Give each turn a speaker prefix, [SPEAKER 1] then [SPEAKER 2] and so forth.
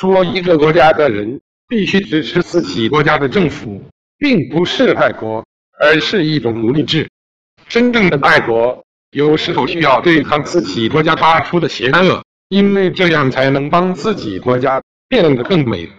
[SPEAKER 1] 说一个国家的人必须支持自己国家的政府并不是爱国而是一种奴隶制。真正的爱国有时候需要对抗自己国家发出的邪恶因为这样才能帮自己国家变得更美。